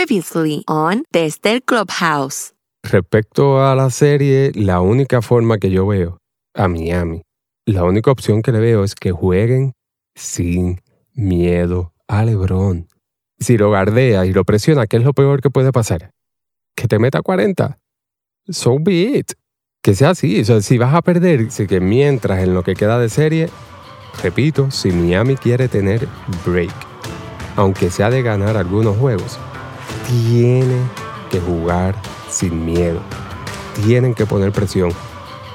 Previously on Desde el Clubhouse. Respecto a la serie, la única forma que yo veo a Miami, la única opción que le veo es que jueguen sin miedo a LeBron. Si lo gardea y lo presiona, ¿qué es lo peor que puede pasar? Que te meta 40. So be it. Que sea así. O sea, si vas a perder, que mientras en lo que queda de serie, repito, si Miami quiere tener break, aunque sea de ganar algunos juegos, tiene que jugar sin miedo. Tienen que poner presión.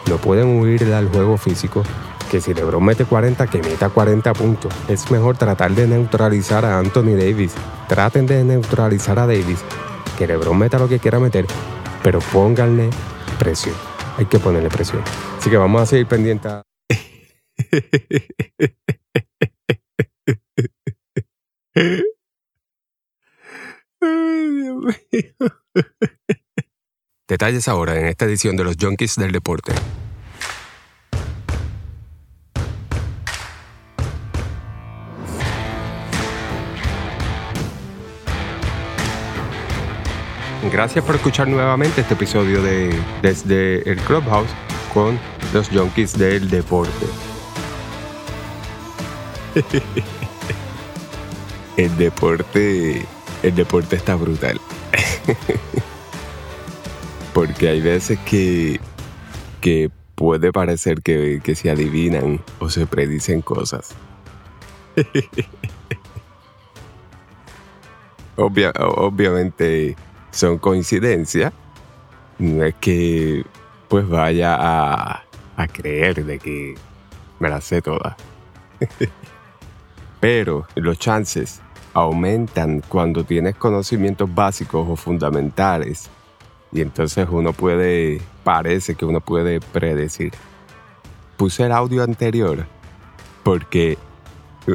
No pueden huir al juego físico. Que si LeBron mete 40, que meta 40 puntos. Es mejor tratar de neutralizar a Anthony Davis. Traten de neutralizar a Davis. Que LeBron meta lo que quiera meter, pero pónganle presión. Hay que ponerle presión. Así que vamos a seguir pendientes. Detalles ahora en esta edición de los Junkies del Deporte. Gracias por escuchar nuevamente este episodio de Desde el Clubhouse con los Junkies del Deporte. El deporte, el deporte está brutal. Porque hay veces que, que puede parecer que, que se adivinan o se predicen cosas. Obvia- obviamente son coincidencias. No es que pues vaya a, a creer de que me las sé todas. Pero los chances aumentan cuando tienes conocimientos básicos o fundamentales. Y entonces uno puede, parece que uno puede predecir. Puse el audio anterior porque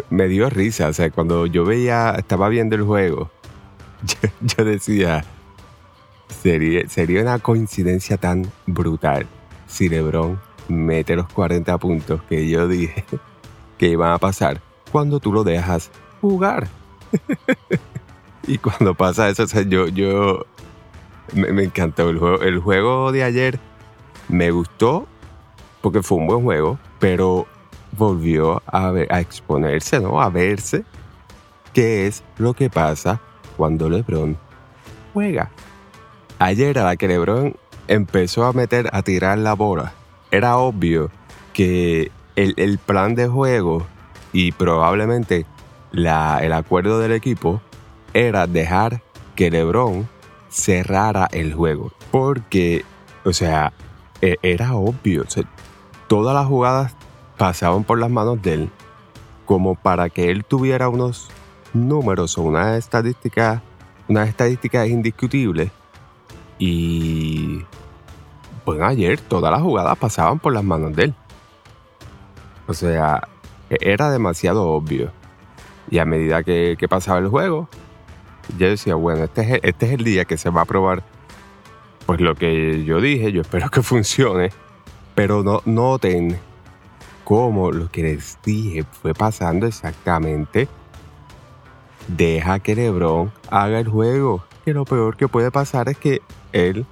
me dio risa. O sea, cuando yo veía, estaba viendo el juego, yo, decía, sería, sería una coincidencia tan brutal si LeBron mete los 40 puntos que yo dije que iban a pasar cuando tú lo dejas jugar. y cuando pasa eso, o sea, yo, yo me, encantó el juego. El juego de ayer me gustó porque fue un buen juego, pero volvió a, a exponerse, ¿no? A verse qué es lo que pasa cuando LeBron juega. Ayer a que LeBron empezó a meter, a tirar la bola, era obvio que el plan de juego y probablemente la- el acuerdo del equipo era dejar que LeBron cerrara el juego. Porque, o sea, e- era obvio. todas las jugadas pasaban por las manos de él como para que él tuviera unos números o unas estadísticas, unas estadísticas indiscutibles. Y bueno, ayer todas las jugadas pasaban por las manos de él. O sea, e- era demasiado obvio. Y a medida que, pasaba el juego, yo decía, bueno, este es, este es el día que se va a probar pues lo que yo dije, yo espero que funcione. Pero no, noten cómo lo que les dije fue pasando exactamente. Deja que LeBron haga el juego. Que lo peor que puede pasar es que él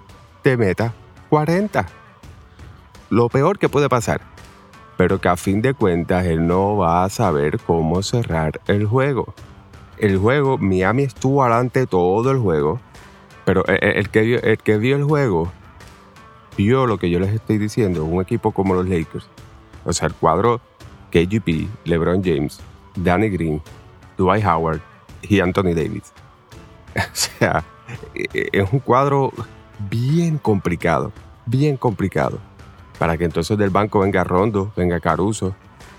te meta 40. Lo peor que puede pasar. Pero que a fin de cuentas él no va a saber cómo cerrar el juego. El juego, Miami estuvo adelante todo el juego. Pero el, el que vio, el que vio el juego vio lo que yo les estoy diciendo. Un equipo como los Lakers. O sea, el cuadro KGP, LeBron James, Danny Green, Dwight Howard y Anthony Davis. O sea, e- es un cuadro bien complicado, bien complicado. Para que entonces del banco venga Rondo, venga Caruso.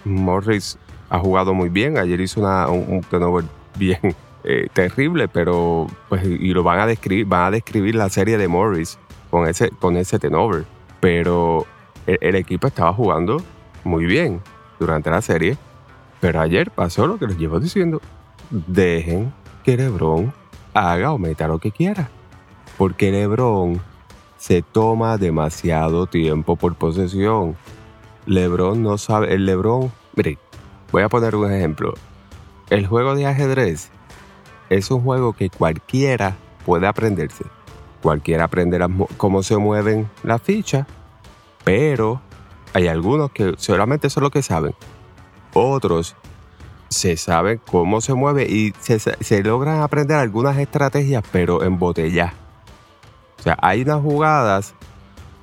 Morris ha jugado muy bien. Ayer hizo una- un, un turnover bien eh, terrible, pero pues y lo van a describir, van a describir la serie de Morris con ese, con ese turnover. Pero el, el equipo estaba jugando muy bien durante la serie. Pero ayer pasó lo que les llevo diciendo. Dejen que LeBron haga o meta lo que quiera. Porque LeBron se toma demasiado tiempo por posesión. LeBron no sabe. El LeBron. Mire, voy a poner un ejemplo. El juego de ajedrez es un juego que cualquiera puede aprenderse. Cualquiera aprenderá cómo se mueven las fichas, pero hay algunos que solamente son lo que saben. Otros se saben cómo se mueve y se, logran aprender algunas estrategias, pero en botella. O sea, hay unas jugadas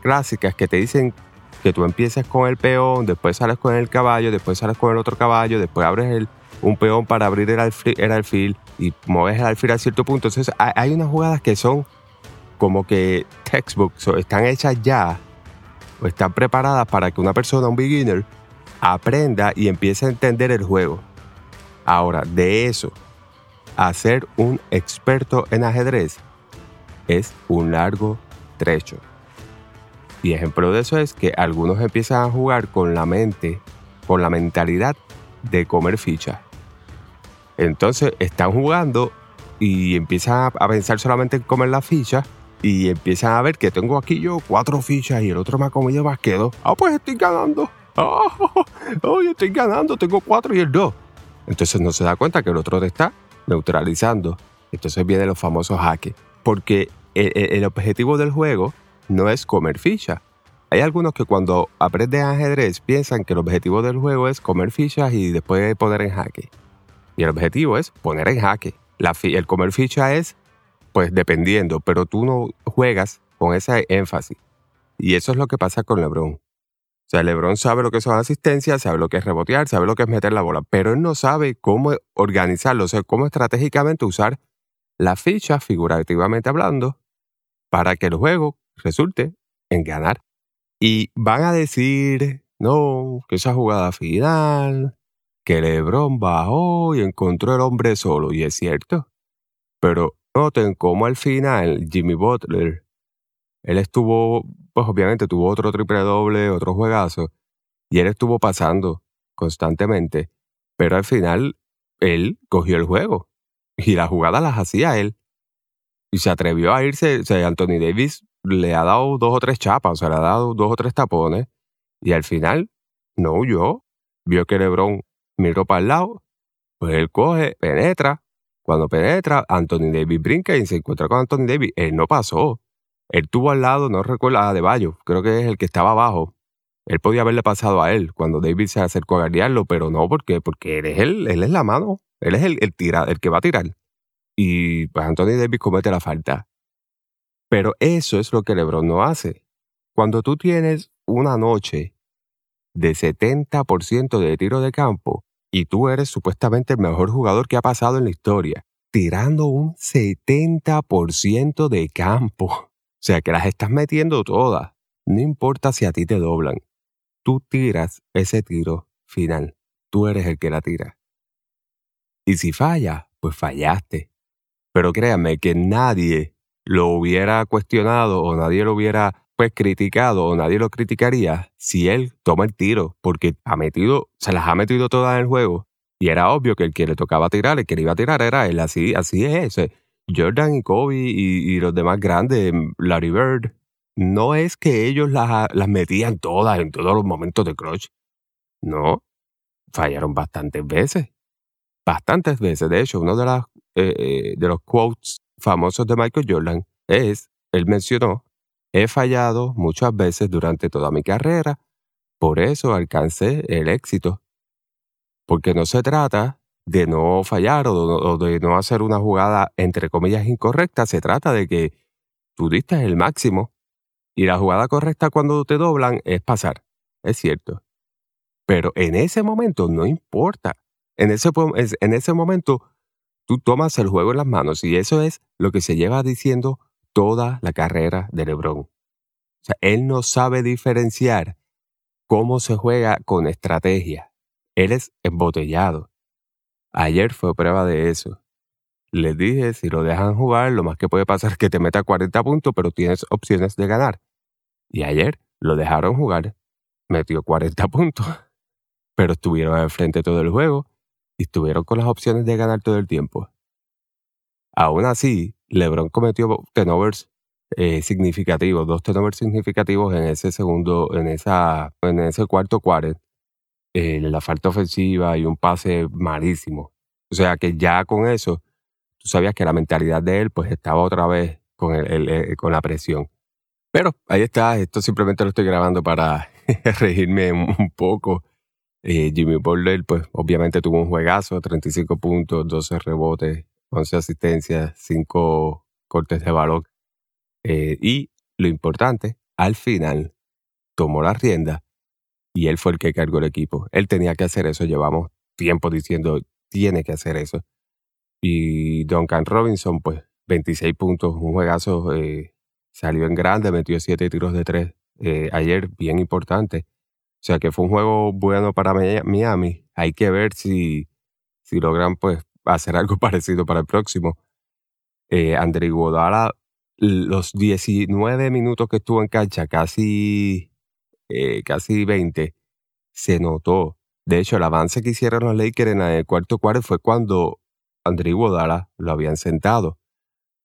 clásicas que te dicen que tú empieces con el peón, después sales con el caballo, después sales con el otro caballo, después abres el, un peón para abrir el alfil, y mueves el alfil a cierto punto. Entonces hay unas jugadas que son como que textbooks o están hechas ya o están preparadas para que una persona, un beginner, aprenda y empiece a entender el juego. Ahora, de eso, a ser un experto en ajedrez es un largo trecho. Y ejemplo de eso es que algunos empiezan a jugar con la mente, con la mentalidad de comer fichas. Entonces están jugando y empiezan a pensar solamente en comer las fichas y empiezan a ver que tengo aquí yo cuatro fichas y el otro me ha comido más que dos. Ah, pues estoy ganando. Oh, oh, yo estoy ganando, tengo cuatro y el dos. Entonces no se da cuenta que el otro te está neutralizando. Entonces vienen los famosos jaques. Porque el, objetivo del juego no es comer fichas. Hay algunos que cuando aprenden ajedrez piensan que el objetivo del juego es comer fichas y después poner en jaque. Y el objetivo es poner en jaque. La el comer ficha es, pues dependiendo, pero tú no juegas con ese énfasis. Y eso es lo que pasa con LeBron. O sea, LeBron sabe lo que son asistencias, sabe lo que es rebotear, sabe lo que es meter la bola, pero él no sabe cómo organizarlo, o sea, cómo estratégicamente usar las fichas, figurativamente hablando, para que el juego resulte en ganar. Y van a decir, no, que esa jugada final, que LeBron bajó y encontró el hombre solo, y es cierto. Pero noten cómo al final Jimmy Butler, él estuvo, pues obviamente tuvo otro triple doble, otro juegazo, y él estuvo pasando constantemente, pero al final él cogió el juego y las jugadas las hacía él. Y se atrevió a irse, o sea, Anthony Davis le ha dado dos o tres chapas, o sea, le ha dado dos o tres tapones, y al final no huyó, vio que LeBron miró para el lado, pues él coge, penetra. Cuando penetra, Anthony Davis brinca y se encuentra con Anthony Davis. Él no pasó. Él tuvo al lado, no recuerdo, De Bayo, creo que es el que estaba abajo. Él podía haberle pasado a él cuando Davis se acercó a guardiarlo, pero no, porque Porque él es, él es la mano, él es el, el, el que va a tirar. Y pues Anthony Davis comete la falta. Pero eso es lo que LeBron no hace. Cuando tú tienes una noche de 70% de tiro de campo, y tú eres supuestamente el mejor jugador que ha pasado en la historia, tirando un 70% de campo. O sea que las estás metiendo todas. No importa si a ti te doblan. Tú tiras ese tiro final. Tú eres el que la tira. Y si falla, pues fallaste. Pero créanme que nadie lo hubiera cuestionado o nadie lo hubiera pues criticado o nadie lo criticaría si él toma el tiro, porque ha metido, se las ha metido todas en el juego y era obvio que el que le tocaba tirar, el que le iba a tirar era él, así, así es. Jordan y Kobe y, los demás grandes, Larry Bird, no es que ellos las, las metían todas en todos los momentos de clutch. No, fallaron bastantes veces. Bastantes veces. De hecho, uno de, las, eh, eh, de los quotes famosos de Michael Jordan es, él mencionó He fallado muchas veces durante toda mi carrera, por eso alcancé el éxito. Porque no se trata de no fallar o de no hacer una jugada entre comillas incorrecta, se trata de que tú diste el máximo y la jugada correcta cuando te doblan es pasar, es cierto. Pero en ese momento no importa. En ese, en ese momento tú tomas el juego en las manos y eso es lo que se lleva diciendo toda la carrera de LeBron. O sea, él no sabe diferenciar cómo se juega con estrategia. Él es embotellado. Ayer fue prueba de eso. Les dije, si lo dejan jugar, lo más que puede pasar es que te meta 40 puntos, pero tienes opciones de ganar. Y ayer lo dejaron jugar. Metió 40 puntos. Pero estuvieron al frente todo el juego y estuvieron con las opciones de ganar todo el tiempo. Aún así, LeBron cometió tenovers eh, significativos, dos tenovers significativos en ese segundo, en esa, en ese cuarto quarter, eh, la falta ofensiva y un pase malísimo. O sea que ya con eso, tú sabías que la mentalidad de él pues estaba otra vez con, el, con la presión. Pero ahí está, esto simplemente lo estoy grabando para regirme un poco. Eh, Jimmy Butler, pues obviamente tuvo un juegazo, 35 puntos, 12 rebotes, 11 asistencias, 5 cortes de balón. Eh, y lo importante, al final tomó la rienda y él fue el que cargó el equipo. Él tenía que hacer eso, llevamos tiempo diciendo, tiene que hacer eso. Y Duncan Robinson, pues 26 puntos, un juegazo, eh, salió en grande, metió 7 tiros de 3 eh, ayer, bien importante. O sea que fue un juego bueno para Miami. Hay que ver si, si logran pues hacer algo parecido para el próximo. Eh, André Godala, los 19 minutos que estuvo en cancha, casi eh, casi 20, se notó. De hecho, el avance que hicieron los Lakers en el cuarto cuarto fue cuando André Iguodala lo habían sentado.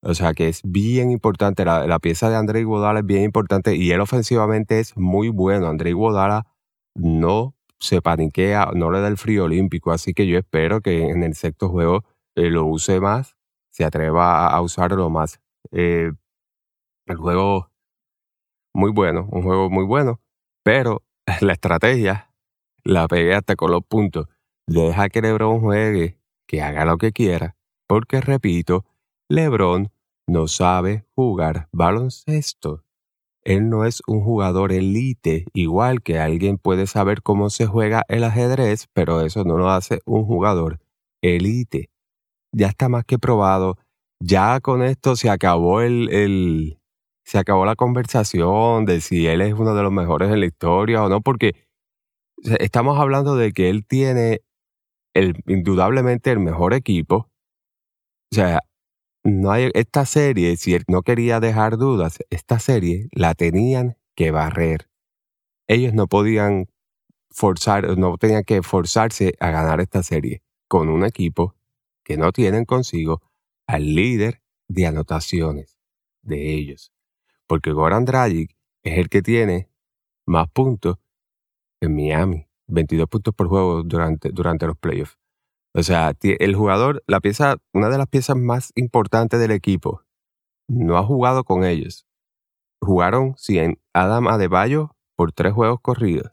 O sea que es bien importante, la, pieza de André Iguodala es bien importante y él ofensivamente es muy bueno. André Iguodala no se paniquea, no le da el frío olímpico, así que yo espero que en el sexto juego eh, lo use más, se atreva a, usarlo más. Eh, el juego muy bueno, un juego muy bueno. Pero la estrategia la pegué hasta con los puntos. Deja que LeBron juegue, que haga lo que quiera, porque repito, LeBron no sabe jugar baloncesto. Él no es un jugador elite, igual que alguien puede saber cómo se juega el ajedrez, pero eso no lo hace un jugador elite. Ya está más que probado. Ya con esto se acabó el, el, se acabó la conversación de si él es uno de los mejores en la historia o no, porque estamos hablando de que él tiene indudablemente el mejor equipo. O sea, no hay esta serie, si él no quería dejar dudas, esta serie la tenían que barrer. Ellos no podían forzar, no tenían que forzarse a ganar esta serie con un equipo que no tienen consigo al líder de anotaciones de ellos porque Goran Dragic es el que tiene más puntos en Miami, 22 puntos por juego durante, durante los playoffs. O sea, el jugador, la pieza, una de las piezas más importantes del equipo, no ha jugado con ellos. Jugaron sin Adam Adebayo por tres juegos corridos.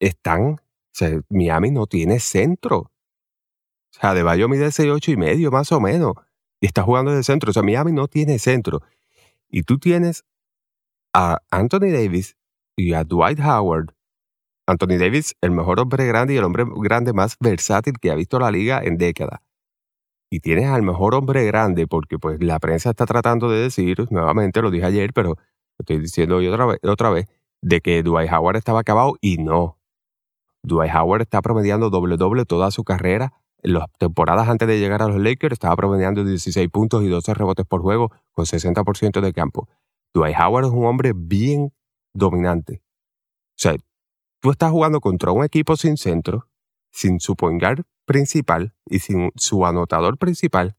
Están, o sea, Miami no tiene centro. O sea, Adebayo mide 6'8 y medio más o menos. Y está jugando de centro. O sea, Miami no tiene centro. Y tú tienes a Anthony Davis y a Dwight Howard. Anthony Davis, el mejor hombre grande y el hombre grande más versátil que ha visto la liga en décadas. Y tienes al mejor hombre grande, porque pues la prensa está tratando de decir, nuevamente lo dije ayer, pero lo estoy diciendo hoy otra vez, otra vez, de que Dwight Howard estaba acabado y no. Dwight Howard está promediando doble doble toda su carrera en las temporadas antes de llegar a los Lakers estaba promediando 16 puntos y 12 rebotes por juego con 60% de campo. Dwight Howard es un hombre bien dominante. O sea, tú estás jugando contra un equipo sin centro, sin su point principal y sin su anotador principal,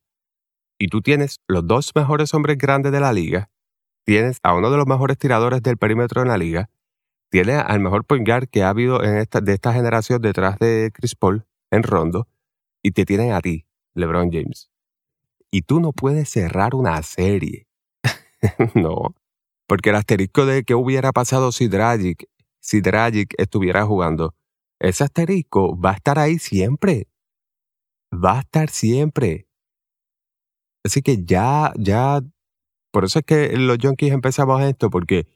y tú tienes los dos mejores hombres grandes de la liga, tienes a uno de los mejores tiradores del perímetro en la liga, tienes al mejor point guard que ha habido en esta, de esta generación detrás de Chris Paul en Rondo, y te tienen a ti, LeBron James. Y tú no puedes cerrar una serie. no. Porque el asterisco de qué hubiera pasado si Dragic, si Dragic estuviera jugando, ese asterisco va a estar ahí siempre. Va a estar siempre. Así que ya, ya, por eso es que los Junkies empezamos esto, porque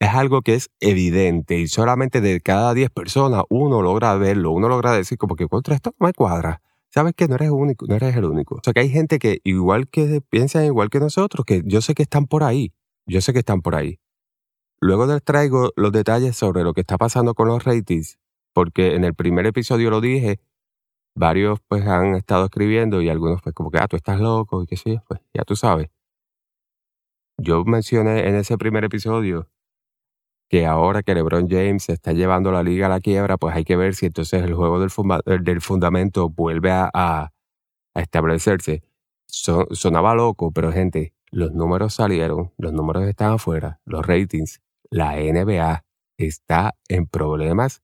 es algo que es evidente y solamente de cada 10 personas uno logra verlo, uno logra decir como que contra esto no me cuadra. Sabes que no eres único, no eres el único. O sea que hay gente que igual que piensan igual que nosotros, que yo sé que están por ahí. Yo sé que están por ahí. Luego les traigo los detalles sobre lo que está pasando con los ratings, porque en el primer episodio lo dije, varios pues han estado escribiendo y algunos pues como que, ah, tú estás loco y qué sé pues ya tú sabes. Yo mencioné en ese primer episodio que ahora que LeBron James está llevando la liga a la quiebra, pues hay que ver si entonces el juego del, del fundamento vuelve a, establecerse. sonaba loco, pero gente, los números salieron, los números están afuera, los ratings, la NBA está en problemas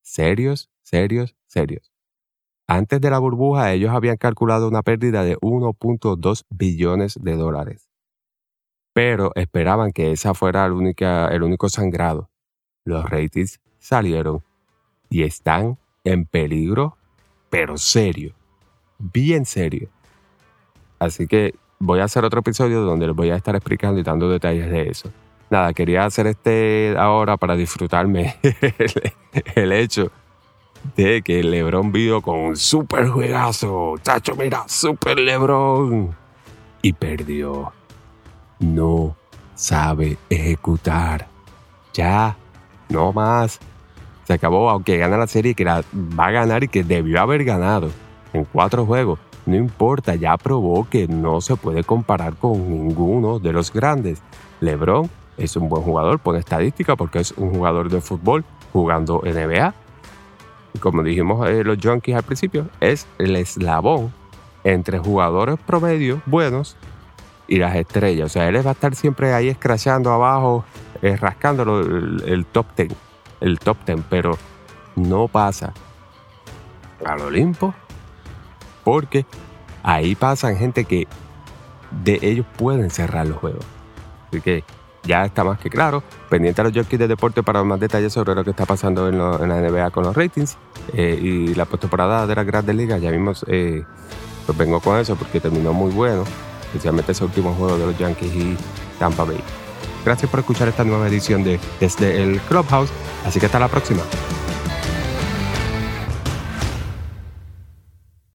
serios, serios, serios. Antes de la burbuja, ellos habían calculado una pérdida de 1.2 billones de dólares. Pero esperaban que esa fuera el único sangrado. Los ratings salieron y están en peligro, pero serio, bien serio. Así que voy a hacer otro episodio donde les voy a estar explicando y dando detalles de eso. Nada, quería hacer este ahora para disfrutarme el, hecho de que LeBron vio con un super juegazo. Chacho, mira, super LeBron. Y perdió. No sabe ejecutar. Ya, no más. Se acabó, aunque gana la serie que la va a ganar y que debió haber ganado en cuatro juegos. No importa, ya probó que no se puede comparar con ninguno de los grandes. LeBron es un buen jugador por estadística porque es un jugador de fútbol jugando NBA. Y como dijimos eh, los Junkies al principio, es el eslabón entre jugadores promedio buenos y las estrellas. O sea, él va a estar siempre ahí escrachando abajo, eh, rascándolo el top ten el top 10, pero no pasa al Olimpo porque ahí pasan gente que de ellos pueden cerrar los juegos. Así que ya está más que claro. Pendiente a los jockeys de deporte para más detalles sobre lo que está pasando en, la NBA con los ratings eh, y la postemporada de las grandes ligas. Ya vimos, eh, pues vengo con eso porque terminó muy bueno, especialmente ese último juego de los Yankees y Tampa Bay. Gracias por escuchar esta nueva edición de Desde el Clubhouse. Así que hasta la próxima.